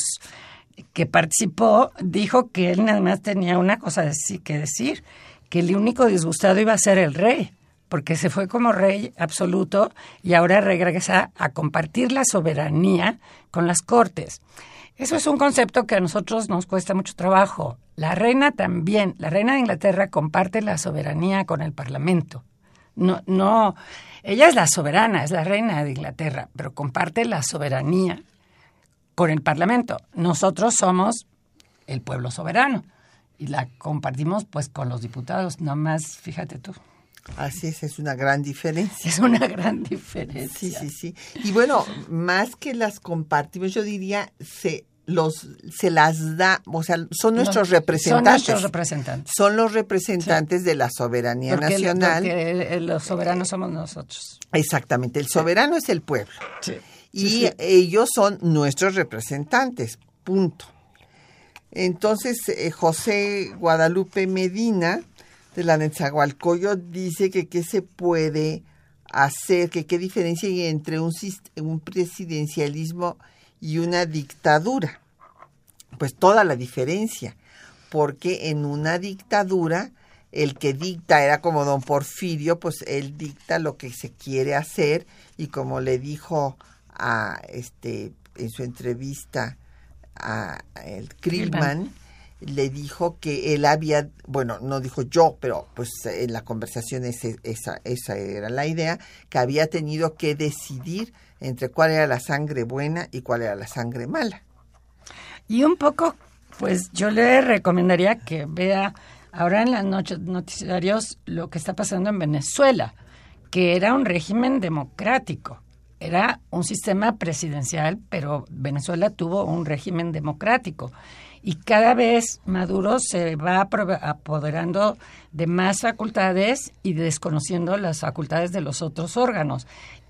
que participó dijo que él nada más tenía una cosa que decir, que el único disgustado iba a ser el rey, porque se fue como rey absoluto y ahora regresa a compartir la soberanía con las cortes. Eso es un concepto que a nosotros nos cuesta mucho trabajo. La reina también, la reina de Inglaterra comparte la soberanía con el Parlamento. No, no, ella es la soberana, es la reina de Inglaterra, pero comparte la soberanía con el Parlamento. Nosotros somos el pueblo soberano y la compartimos pues con los diputados, nomás fíjate tú. Así es, es una gran diferencia. Es una gran diferencia. Sí, sí, sí. Y bueno, más que las compartimos, yo diría, se los se las da, o sea, son nuestros representantes. Son nuestros representantes. Son los representantes de la soberanía nacional. Porque los soberanos somos nosotros. Exactamente, el soberano es el pueblo. Sí y ellos son nuestros representantes, punto. Entonces, eh, José Guadalupe Medina, de la Netzahualcoyo, dice que qué se puede hacer, que qué diferencia hay entre un, un presidencialismo y una dictadura. Pues toda la diferencia, porque en una dictadura el que dicta era como don Porfirio, pues él dicta lo que se quiere hacer y como le dijo a este en su entrevista a el Krillman le dijo que él había, bueno, no dijo yo, pero pues en la conversación esa, esa era la idea, que había tenido que decidir entre cuál era la sangre buena y cuál era la sangre mala. Y un poco, pues yo le recomendaría que vea ahora en las noticiarios lo que está pasando en Venezuela, que era un régimen democrático era un sistema presidencial, pero Venezuela tuvo un régimen democrático. Y cada vez Maduro se va apoderando de más facultades y desconociendo las facultades de los otros órganos.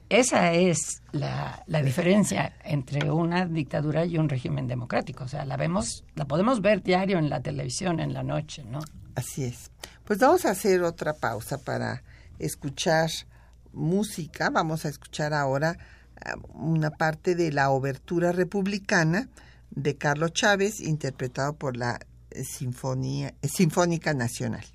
Esa es la, la, diferencia entre una dictadura y un régimen democrático. O sea, la vemos, la podemos ver diario en la televisión en la noche, ¿no? Así es. Pues vamos a hacer otra pausa para escuchar música. Vamos a escuchar ahora eh, una parte de la obertura republicana de Carlos Chávez, interpretado por la Sinfonía, Sinfónica Nacional.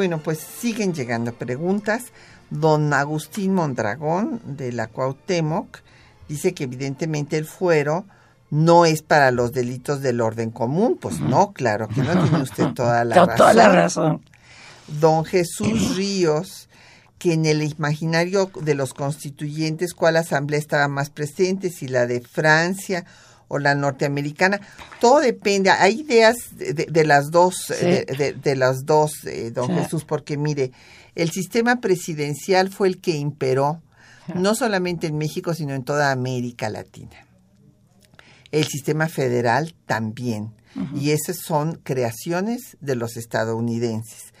Bueno, pues siguen llegando preguntas. Don Agustín Mondragón de la Cuauhtémoc dice que evidentemente el fuero no es para los delitos del orden común. Pues no, claro que no tiene usted toda la razón. [laughs] Toda la razón. Don Jesús Ríos, que en el imaginario de los constituyentes, ¿cuál asamblea estaba más presente? Si la de Francia o la norteamericana. Todo depende. Hay ideas de, las dos, de, las dos, eh, don Jesús, porque mire, el sistema presidencial fue el que imperó no solamente en México, sino en toda América Latina. El sistema federal también. Y esas son creaciones de los estadounidenses.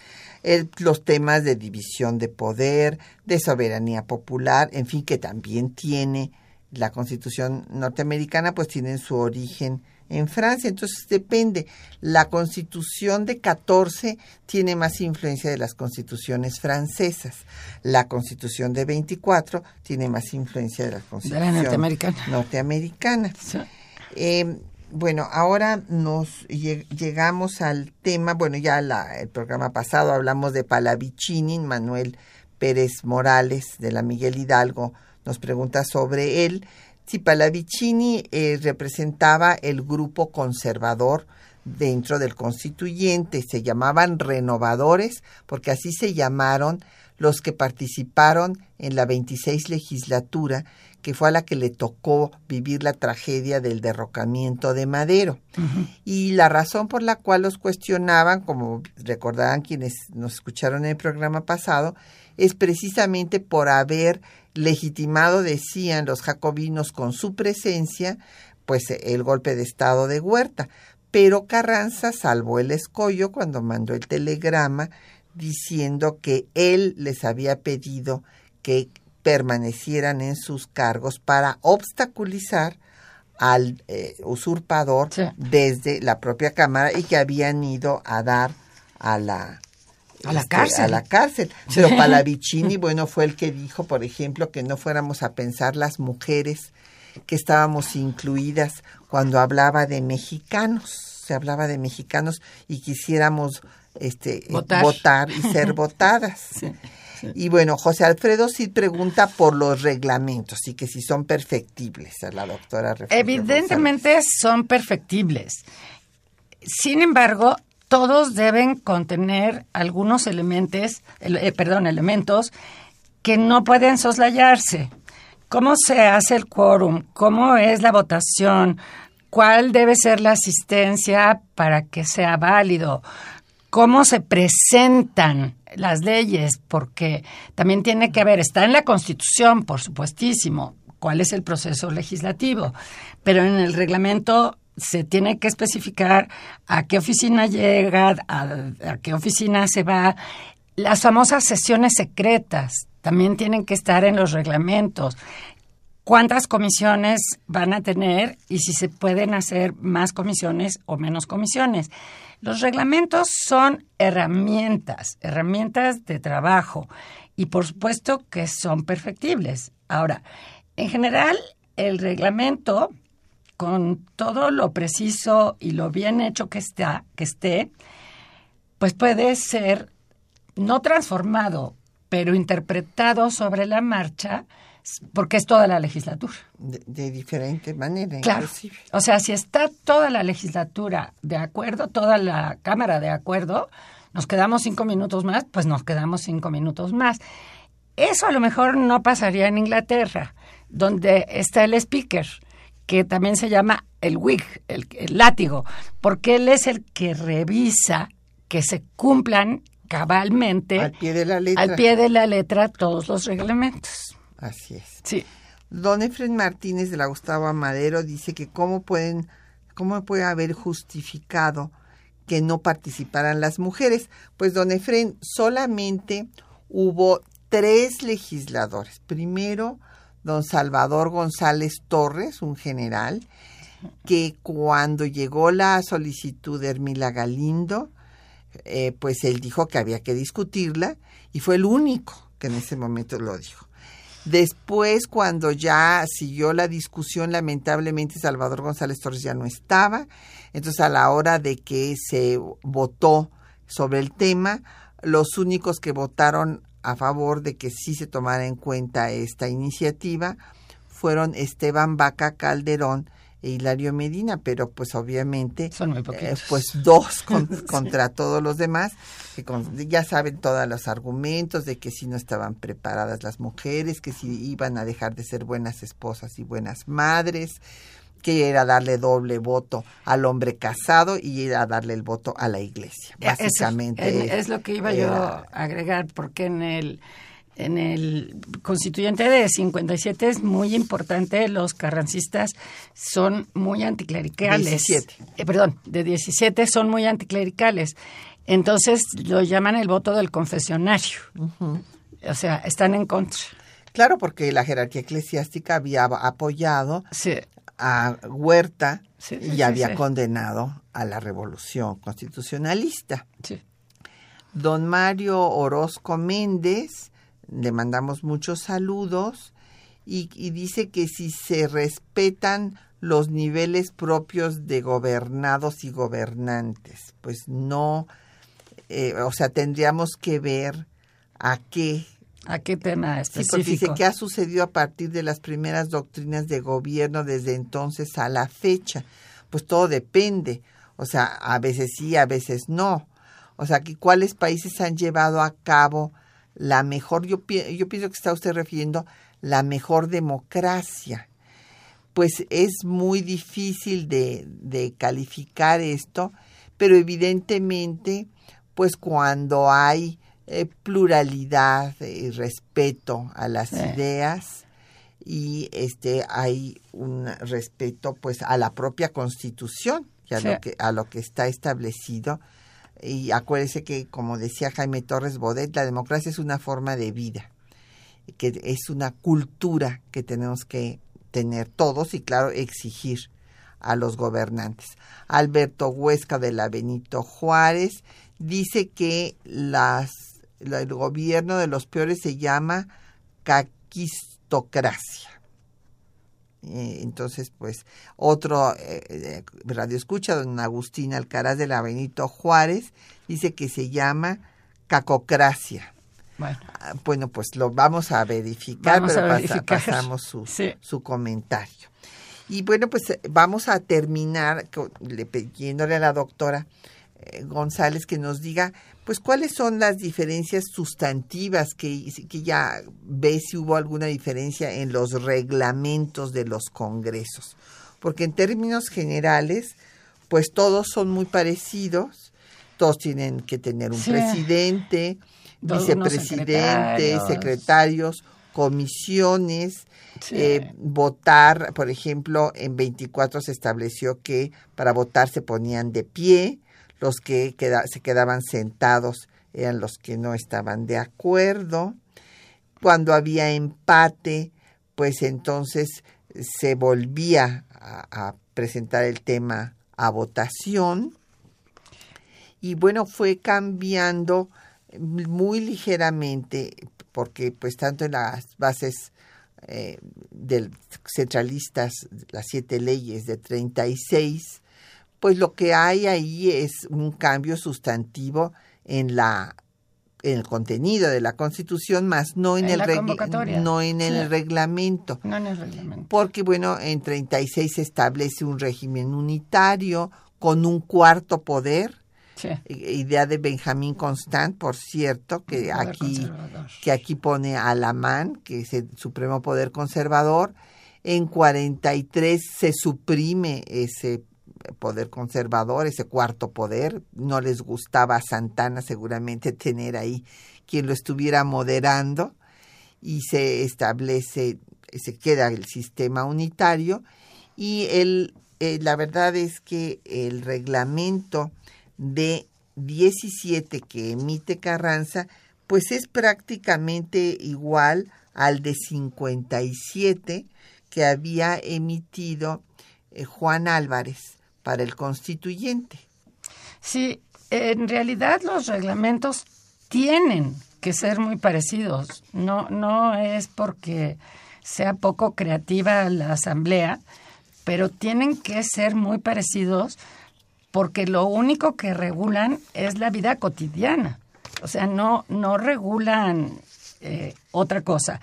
los temas de división de poder, de soberanía popular, en fin, que también tiene la constitución norteamericana pues tiene su origen en Francia, entonces depende. La constitución de 14 tiene más influencia de las constituciones francesas. La constitución de 24 tiene más influencia de la constitución norteamericana. norteamericana. Eh, bueno, ahora nos llegamos al tema, bueno, ya el programa pasado hablamos de Palavicini, Manuel Pérez Morales de la Miguel Hidalgo nos pregunta sobre él. Si Palavicini eh, representaba el grupo conservador dentro del constituyente, se llamaban renovadores, porque así se llamaron los que participaron en la 26 legislatura, que fue a la que le tocó vivir la tragedia del derrocamiento de Madero. Y la razón por la cual los cuestionaban, como recordarán quienes nos escucharon en el programa pasado, es precisamente por haber legitimado, decían los jacobinos con su presencia, pues el golpe de Estado de Huerta. Pero Carranza salvó el escollo cuando mandó el telegrama diciendo que él les había pedido que permanecieran en sus cargos para obstaculizar al eh, usurpador desde la propia Cámara y que habían ido a dar a la a la este, cárcel. A la cárcel. Pero Palavicini, bueno, fue el que dijo, por ejemplo, que no fuéramos a pensar las mujeres que estábamos incluidas cuando hablaba de mexicanos. Se hablaba de mexicanos y quisiéramos este, votar. y ser [laughs] votadas. Y bueno, José Alfredo sí pregunta por los reglamentos y que si son perfectibles a la doctora. Evidentemente son perfectibles. Sin embargo, todos deben contener algunos elementos, eh, perdón, elementos que no pueden soslayarse. ¿Cómo se hace el quórum? ¿Cómo es la votación? ¿Cuál debe ser la asistencia para que sea válido? ¿Cómo se presentan las leyes? Porque también tiene que haber, está en la Constitución, por supuestísimo, cuál es el proceso legislativo, pero en el reglamento se tiene que especificar a qué oficina llega, a, qué oficina se va. Las famosas sesiones secretas también tienen que estar en los reglamentos. ¿Cuántas comisiones van a tener y si se pueden hacer más comisiones o menos comisiones? Los reglamentos son herramientas, herramientas de trabajo y por supuesto que son perfectibles. Ahora, en general, el reglamento con todo lo preciso y lo bien hecho que, está, que esté, pues puede ser no transformado, pero interpretado sobre la marcha, porque es toda la legislatura. De, diferente manera, claro. O sea, si está toda la legislatura de acuerdo, toda la Cámara de acuerdo, nos quedamos cinco minutos más, pues nos quedamos cinco minutos más. Eso a lo mejor no pasaría en Inglaterra, donde está el speaker que también se llama el wig, el, látigo, porque él es el que revisa que se cumplan cabalmente al pie de la letra, al pie de la letra todos los reglamentos. Así es. Sí. Don Efren Martínez de la Gustavo Amadero dice que cómo pueden, cómo puede haber justificado que no participaran las mujeres. Pues don Efren, solamente hubo tres legisladores. Primero, don Salvador González Torres, un general, que cuando llegó la solicitud de Hermila Galindo, eh, pues él dijo que había que discutirla y fue el único que en ese momento lo dijo. Después, cuando ya siguió la discusión, lamentablemente Salvador González Torres ya no estaba. Entonces, a la hora de que se votó sobre el tema, los únicos que votaron a favor de que sí se tomara en cuenta esta iniciativa fueron Esteban Vaca Calderón e Hilario Medina, pero pues obviamente Son muy eh, pues dos [laughs] contra todos los demás, que ya saben todos los argumentos de que si no estaban preparadas las mujeres, que si iban a dejar de ser buenas esposas y buenas madres, que era darle doble voto al hombre casado y era darle el voto a la iglesia. Básicamente. es, lo que iba yo a agregar, porque en el en el constituyente de 57 es muy importante, los carrancistas son muy anticlericales. 17. Eh, perdón, de 17 son muy anticlericales. Entonces lo llaman el voto del confesionario. O sea, están en contra. Claro, porque la jerarquía eclesiástica había apoyado sí. a Huerta y había condenado a la revolución constitucionalista. Don Mario Orozco Méndez, le mandamos muchos saludos y, dice que si se respetan los niveles propios de gobernados y gobernantes, pues no, eh, o sea, tendríamos que ver a qué ¿A qué tema específico? Sí, dice que ha sucedido a partir de las primeras doctrinas de gobierno desde entonces a la fecha. Pues todo depende. O sea, a veces sí, a veces no. O sea, ¿cuáles países han llevado a cabo la mejor, yo, yo pienso que está usted refiriendo, la mejor democracia? Pues es muy difícil de, de calificar esto, pero evidentemente, pues cuando hay eh, pluralidad y respeto a las ideas y este hay un respeto pues a la propia constitución y a, lo que, a lo que está establecido. Y acuérdese que como decía Jaime Torres Bodet la democracia es una forma de vida que es una cultura que tenemos que tener todos y claro exigir a los gobernantes. Alberto Huesca de la Benito Juárez dice que las el gobierno de los peores se llama caquistocracia. Eh, entonces, pues, otro eh, eh, radio escucha, don Agustín Alcaraz de la Benito Juárez, dice que se llama cacocracia. Bueno. Ah, bueno, pues lo vamos a verificar, pero pasamos su, su comentario. Y bueno, pues vamos a terminar pidiéndole a la doctora eh, González que nos diga, pues, cuáles son las diferencias sustantivas que, que ya ve si hubo alguna diferencia en los reglamentos de los congresos. Porque en términos generales, pues todos son muy parecidos, todos tienen que tener un presidente, vicepresidente, secretarios. comisiones, eh, votar, por ejemplo, en 24 se estableció que para votar se ponían de pie, los que se quedaban sentados eran los que no estaban de acuerdo. Cuando había empate, pues entonces se volvía a, presentar el tema a votación. Y bueno, fue cambiando muy ligeramente, porque pues tanto en las bases eh, del centralistas, las siete leyes de 36, pues lo que hay ahí es un cambio sustantivo en la en el contenido de la Constitución, más no en, el, no en el reglamento. No en el reglamento. Porque, bueno, en 36 se establece un régimen unitario con un cuarto poder, idea de Benjamín Constant, por cierto, que aquí, que aquí pone a Alamán, que es el supremo poder conservador. En 43 se suprime ese poder conservador, ese cuarto poder. No les gustaba a Santana seguramente tener ahí quien lo estuviera moderando. Y se establece, se queda el sistema unitario. Y el, eh, la verdad es que el reglamento de 17 que emite Carranza pues es prácticamente igual al de 57 que había emitido eh, Juan Álvarez para el constituyente. Sí, en realidad los reglamentos tienen que ser muy parecidos. No, no es porque sea poco creativa la asamblea, pero tienen que ser muy parecidos porque lo único que regulan es la vida cotidiana. O sea, no, no regulan eh, otra cosa.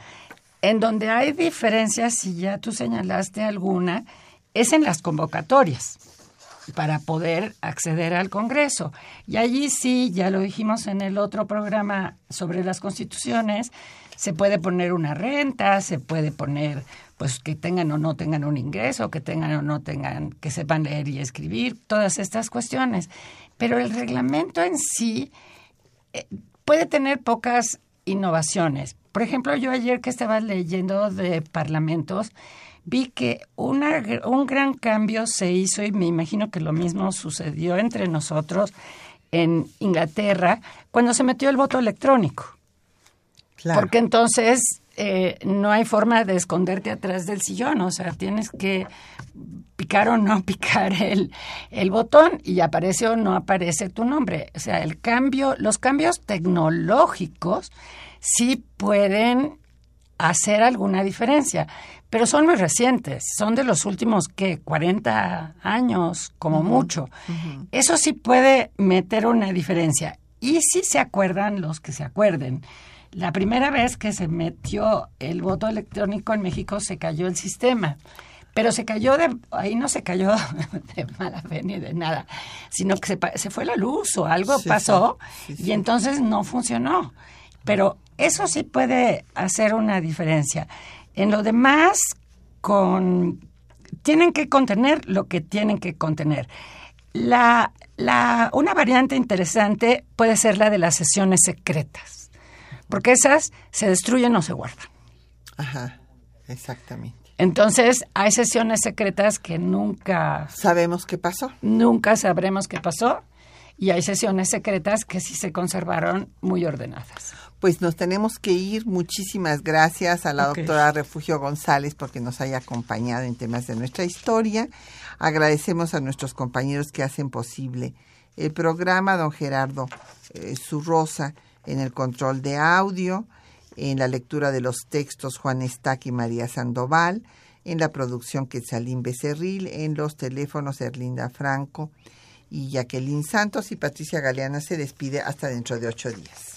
En donde hay diferencias, si ya tú señalaste alguna, es en las convocatorias para poder acceder al Congreso. Y allí sí, ya lo dijimos en el otro programa sobre las constituciones, se puede poner una renta, se puede poner pues que tengan o no tengan un ingreso, que tengan o no tengan, que sepan leer y escribir, todas estas cuestiones. Pero el reglamento en sí eh, puede tener pocas innovaciones. Por ejemplo, yo ayer que estaba leyendo de parlamentos, vi que una, un gran cambio se hizo y me imagino que lo mismo sucedió entre nosotros en Inglaterra cuando se metió el voto electrónico. Porque entonces eh, no hay forma de esconderte atrás del sillón, o sea, tienes que picar o no [laughs] picar el, el botón y aparece o no aparece tu nombre. O sea, el cambio, los cambios tecnológicos sí pueden hacer alguna diferencia pero son muy recientes, son de los últimos, ¿qué? 40 años, como mucho. Eso sí puede meter una diferencia. Y si se acuerdan los que se acuerden, la primera vez que se metió el voto electrónico en México se cayó el sistema. Pero se cayó de, ahí no se cayó [laughs] de mala fe ni de nada, sino que se, se fue la luz o algo pasó y entonces no funcionó. Pero eso sí puede hacer una diferencia. En lo demás, con, tienen que contener lo que tienen que contener. La, la, una variante interesante puede ser la de las sesiones secretas, porque esas se destruyen o se guardan. Ajá, exactamente. Entonces, hay sesiones secretas que nunca... ¿Sabemos qué pasó? Nunca sabremos qué pasó. Y hay sesiones secretas que sí se conservaron muy ordenadas pues nos tenemos que ir. Muchísimas gracias a la doctora Refugio González porque nos haya acompañado en temas de nuestra historia. Agradecemos a nuestros compañeros que hacen posible el programa, don Gerardo eh, Zurrosa en el control de audio, en la lectura de los textos Juan Estac y María Sandoval, en la producción Quetzalín Becerril, en los teléfonos Erlinda Franco y Jacqueline Santos y Patricia Galeana se despide hasta dentro de ocho días.